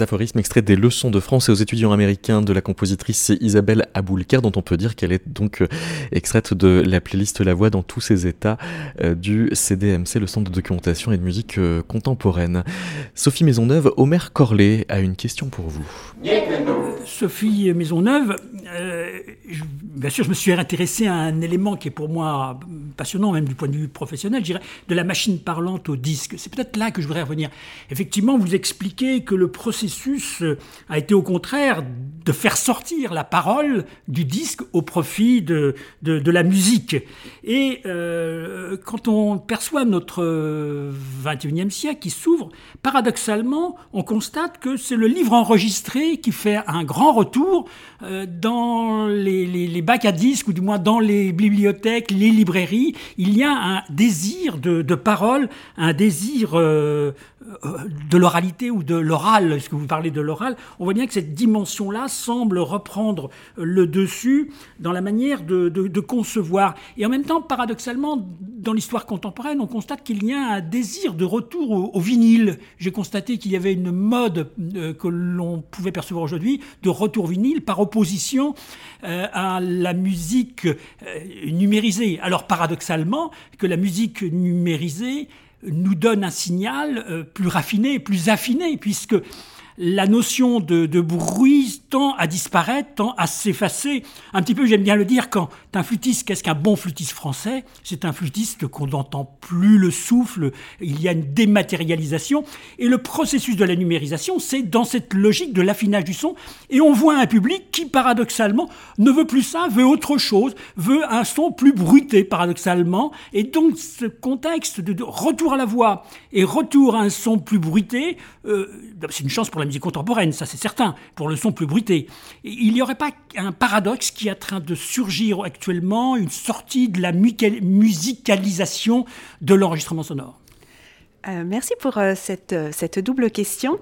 les aphorismes extraits des leçons de français aux étudiants américains de la compositrice Isabelle Aboulker, dont on peut dire qu'elle est donc euh, extraite de la playlist La Voix dans tous ses états euh, du CDMC, le Centre de documentation et de musique euh, contemporaine. Sophie Maisonneuve, Omer Corlet a une question pour vous. Sophie Maisonneuve, bien sûr, je me suis intéressé à un élément qui est pour moi passionnant, même du point de vue professionnel, je dirais, de la machine parlante au disque. C'est peut-être là que je voudrais revenir. Effectivement, vous expliquez que le processus euh, a été au contraire de faire sortir la parole du disque au profit de, de, la musique. Et euh, quand on perçoit notre 21e siècle qui s'ouvre, paradoxalement, on constate que c'est le livre enregistré qui fait un grand retour euh, dans les, les, bacs à disques, ou du moins dans les bibliothèques, les librairies. Il y a un désir de, de parole, un désir de l'oralité ou de l'oral, est-ce que vous parlez de l'oral, on voit bien que cette dimension-là semble reprendre le dessus dans la manière de, concevoir. Et en même temps, paradoxalement, dans l'histoire contemporaine, on constate qu'il y a un désir de retour au, vinyle. J'ai constaté qu'il y avait une mode euh, que l'on pouvait percevoir aujourd'hui de retour vinyle par opposition euh, à la musique euh, numérisée. Alors paradoxalement, que la musique numérisée nous donne un signal plus raffiné, plus affiné, puisque la notion de, bruit tend à disparaître, tend à s'effacer. Un petit peu, j'aime bien le dire, quand un flûtiste, qu'est-ce qu'un bon flûtiste français? C'est un flûtiste qu'on n'entend plus le souffle, il y a une dématérialisation. Et le processus de la numérisation, c'est dans cette logique de l'affinage du son. Et on voit un public qui, paradoxalement, ne veut plus ça, veut autre chose, veut un son plus bruité, paradoxalement. Et donc, ce contexte de, retour à la voix et retour à un son plus bruité, euh, c'est une chance pour la musique contemporaine, ça c'est certain, pour le son plus bruité. Il n'y aurait pas un paradoxe qui est en train de surgir actuellement, une sortie de la musicalisation de l'enregistrement sonore? Euh, Merci pour euh, cette, euh, cette, double question.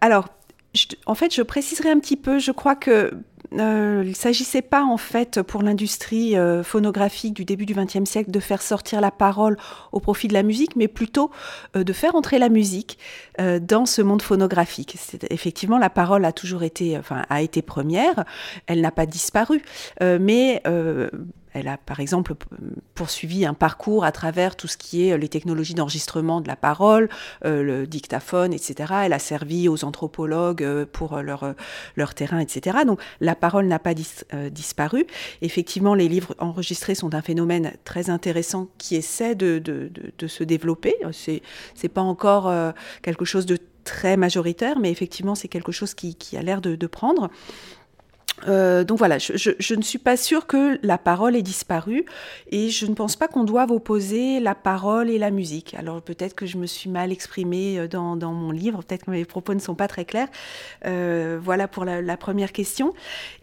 alors, en fait, je préciserai un petit peu, je crois que euh, il ne s'agissait pas en fait pour l'industrie euh, phonographique du début du XXe siècle de faire sortir la parole au profit de la musique, mais plutôt euh, de faire entrer la musique dans ce monde phonographique. Effectivement, la parole a toujours été, enfin, a été première. Elle n'a pas disparu, mais elle a par exemple poursuivi un parcours à travers tout ce qui est les technologies d'enregistrement de la parole, euh, le dictaphone, etc. Elle a servi aux anthropologues euh, pour leur, leur terrain, etc. Donc la parole n'a pas euh, disparu. Effectivement, les livres enregistrés sont un phénomène très intéressant qui essaie de, de, de, se développer. C'est, pas encore quelque chose de très majoritaire, mais effectivement, c'est quelque chose qui, qui a l'air de prendre. Euh, donc voilà, je, ne suis pas sûre que la parole ait disparu et je ne pense pas qu'on doive opposer la parole et la musique. Alors peut-être que je me suis mal exprimée euh, dans, mon livre, peut-être que mes propos ne sont pas très clairs. Euh, voilà pour la, première question.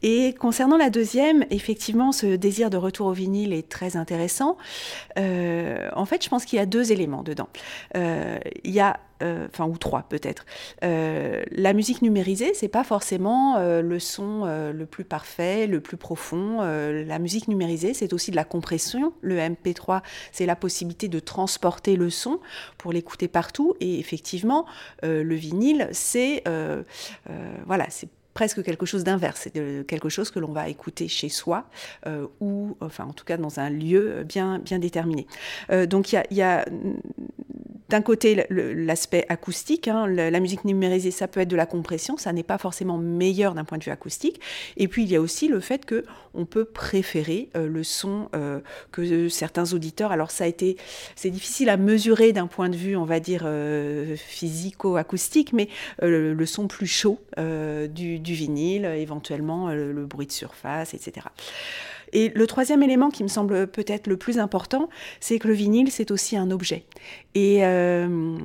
Et concernant la deuxième, effectivement, ce désir de retour au vinyle est très intéressant. en fait, je pense qu'il y a deux éléments dedans. il y a euh, enfin ou trois peut-être. Euh, la musique numérisée, c'est pas forcément euh, le son le plus parfait, le plus profond. la musique numérisée, c'est aussi de la compression. Le MP3, c'est la possibilité de transporter le son pour l'écouter partout. Et effectivement, le vinyle, c'est voilà, c'est presque quelque chose d'inverse, c'est quelque chose que l'on va écouter chez soi ou, enfin, en tout cas, dans un lieu bien, bien déterminé. donc, il y a, d'un côté l'aspect acoustique, hein, la, musique numérisée, ça peut être de la compression, ça n'est pas forcément meilleur d'un point de vue acoustique. Et puis il y a aussi le fait que on peut préférer euh, le son euh, que certains auditeurs. Alors ça a été, c'est difficile à mesurer d'un point de vue, on va dire euh, physico-acoustique, mais le son plus chaud du, vinyle, éventuellement le bruit de surface, etc. Et le troisième élément qui me semble peut-être le plus important, c'est que le vinyle, c'est aussi un objet. Et euh,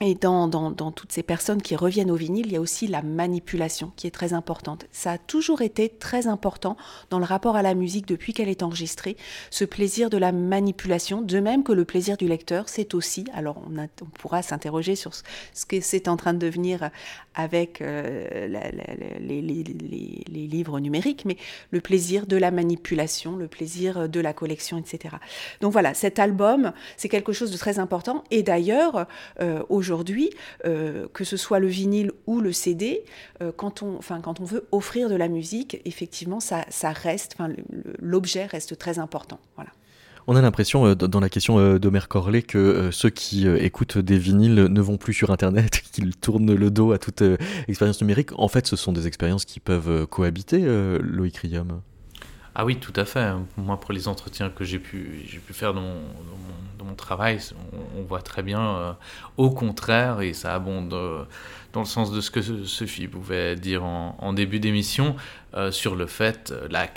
et dans, dans, dans, toutes ces personnes qui reviennent au vinyle, il y a aussi la manipulation qui est très importante. Ça a toujours été très important dans le rapport à la musique depuis qu'elle est enregistrée, ce plaisir de la manipulation, de même que le plaisir du lecteur, c'est aussi, alors on, on pourra s'interroger sur ce que c'est en train de devenir avec euh, les, livres numériques, mais le plaisir de la manipulation, le plaisir de la collection, etc. Donc voilà, cet album, c'est quelque chose de très important. Et d'ailleurs, euh, euh, que ce soit le vinyle ou le CD, euh, quand, on, enfin, quand on veut offrir de la musique, effectivement, ça, ça reste, l'objet reste très important. Voilà. On a l'impression, euh, dans la question d'Omer Corley, que ceux qui écoutent des vinyles ne vont plus sur Internet, qu'ils tournent le dos à toute expérience numérique. En fait, ce sont des expériences qui peuvent cohabiter, Loïc Rium. Ah oui, tout à fait. Moi, pour les entretiens que j'ai pu, j'ai pu faire dans mon, mon travail, on, voit très bien, euh, au contraire, et ça abonde euh, dans le sens de ce que Sophie pouvait dire en, début d'émission, euh, sur le fait, la,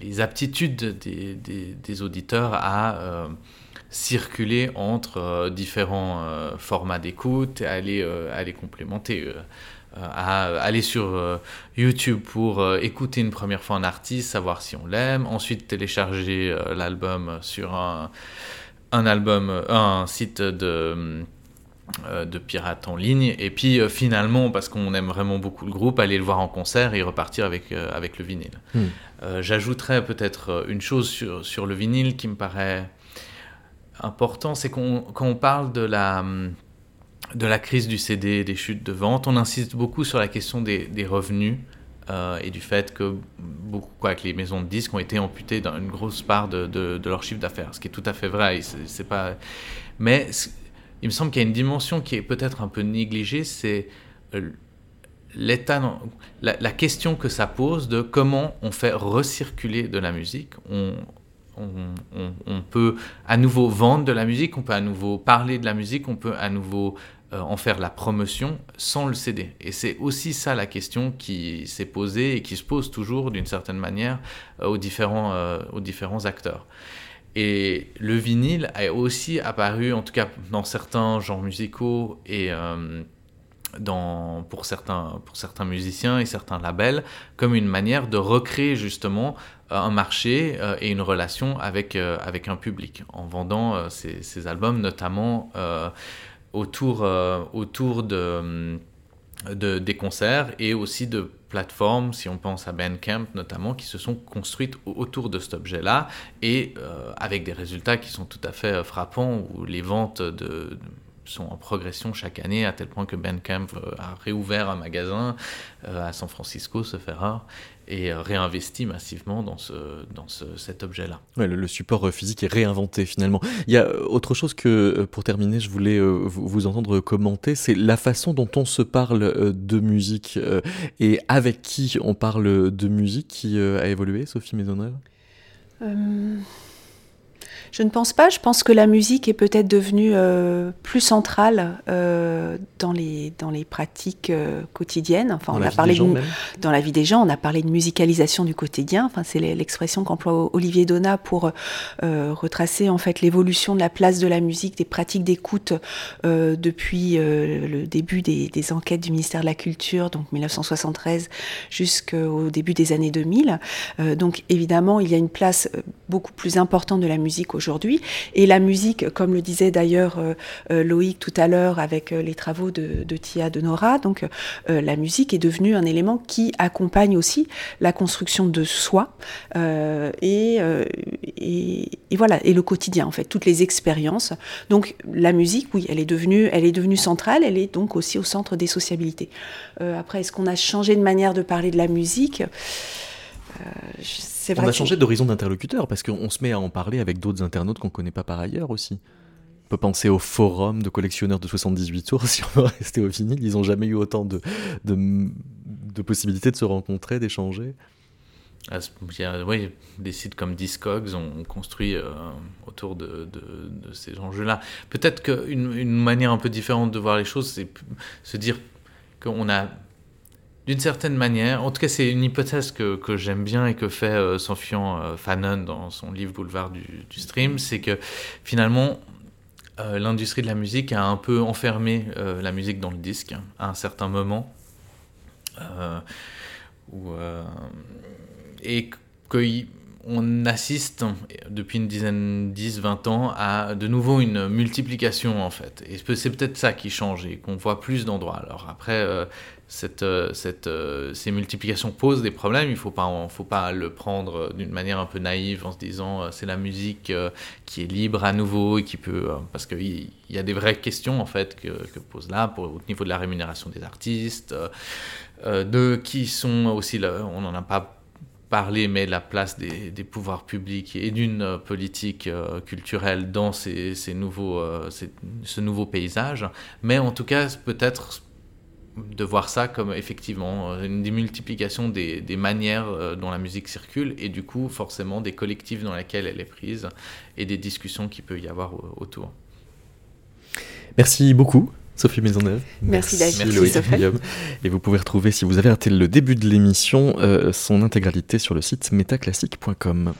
les aptitudes des, auditeurs à circuler entre différents formats d'écoute à à les complémenter. à aller sur YouTube pour écouter une première fois un artiste, savoir si on l'aime, ensuite télécharger l'album sur un, un album, euh, un site de euh, de pirates en ligne et puis euh, finalement parce qu'on aime vraiment beaucoup le groupe aller le voir en concert et repartir avec, avec le vinyle. Hmm. J'ajouterais peut-être une chose sur, sur le vinyle qui me paraît important, c'est qu'on quand on parle de la, de la crise du CD, des chutes de vente, on insiste beaucoup sur la question des, des revenus et du fait que beaucoup, quoi, que les maisons de disques ont été amputées dans une grosse part de, leur chiffre d'affaires, ce qui est tout à fait vrai. C'est pas, mais il me semble qu'il y a une dimension qui est peut-être un peu négligée, c'est l'état, la, question que ça pose de comment on fait recirculer de la musique. On, peut à nouveau vendre de la musique, on peut à nouveau parler de la musique, on peut à nouveau euh, en faire la promotion sans le céder. Et c'est aussi ça la question qui s'est posée et qui se pose toujours d'une certaine manière euh, aux, différents, euh, aux différents acteurs. Et le vinyle a aussi apparu, en tout cas dans certains genres musicaux et dans, pour, certains, pour certains musiciens et certains labels comme une manière de recréer justement un marché et une relation avec, avec un public en vendant ces, albums notamment autour, autour de, de, des concerts et aussi de plateformes, si on pense à Bandcamp notamment, qui se sont construites autour de cet objet-là et avec des résultats qui sont tout à fait frappants où les ventes sont en progression chaque année, à tel point que Bandcamp euh, a réouvert un magasin euh, à San Francisco, ce fait rare, et euh, réinvesti massivement dans, ce, dans cet objet-là. le, support physique est réinventé finalement. Il y a autre chose que, pour terminer, je voulais vous, entendre commenter, c'est la façon dont on se parle de musique et avec qui on parle de musique qui a évolué, Sophie Maisonneuve? Je ne pense pas. Je pense que la musique est peut-être devenue euh, plus centrale euh, dans, les, dans les pratiques euh, quotidiennes. Enfin, dans on a parlé de, dans la vie des gens. On a parlé de musicalisation du quotidien. Enfin, c'est l'expression qu'emploie Olivier Donat pour retracer en fait l'évolution de la place de la musique, des pratiques d'écoute depuis le début des, des, enquêtes du ministère de la Culture, donc 1973 jusqu'au début des années 2000. donc, évidemment, il y a une place beaucoup plus importante de la musique aujourd'hui. Et la musique, comme le disait d'ailleurs euh, euh, Loïc tout à l'heure avec euh, les travaux de, Tia de Nora, donc la musique est devenue un élément qui accompagne aussi la construction de soi et, voilà et le quotidien en fait, toutes les expériences. Donc la musique, oui, elle est devenue, elle est devenue centrale. Elle est donc aussi au centre des sociabilités. après, est-ce qu'on a changé de manière de parler de la musique? On a changé d'horizon d'interlocuteur parce qu'on se met à en parler avec d'autres internautes qu'on ne connaît pas par ailleurs aussi. On peut penser au forum de collectionneurs de 78 tours, si on veut rester au vinyle. Ils n'ont jamais eu autant de, de, possibilités de se rencontrer, d'échanger. Ah, oui, des sites comme Discogs ont construit euh, autour de, de, ces enjeux-là. Peut-être qu'une une manière un peu différente de voir les choses, c'est se dire qu'on a d'une certaine manière, en tout cas c'est une hypothèse que, j'aime bien et que fait euh, euh, Fanon dans son livre Boulevard du, stream, c'est que finalement euh, l'industrie de la musique a un peu enfermé euh, la musique dans le disque à un certain moment. Et qu'on assiste depuis une dizaine, 10, 20 ans à de nouveau une multiplication en fait. Et c'est peut-être ça qui change et qu'on voit plus d'endroits. Alors après, cette, euh, cette, euh, ces multiplications posent des problèmes. Il ne faut pas, faut pas le prendre d'une manière un peu naïve en se disant euh, c'est la musique qui est libre à nouveau et qui peut. parce qu'il y a des vraies questions en fait que, que pose là au niveau de la rémunération des artistes, de qui sont aussi. on n'en a pas parlé, mais la place des, des pouvoirs publics et d'une politique culturelle dans ces, ces nouveaux, ce nouveau paysage. Mais en tout cas, peut-être de voir ça comme effectivement euh, une démultiplication des, des manières euh, dont la musique circule et du coup forcément des collectifs dans lesquels elle est prise et des discussions qu'il peut y avoir autour. Merci beaucoup. Sophie Maisonneuve. Merci, David. Et vous pouvez retrouver, si vous avez raté le début de l'émission, euh, son intégralité sur le site metaclassique.com.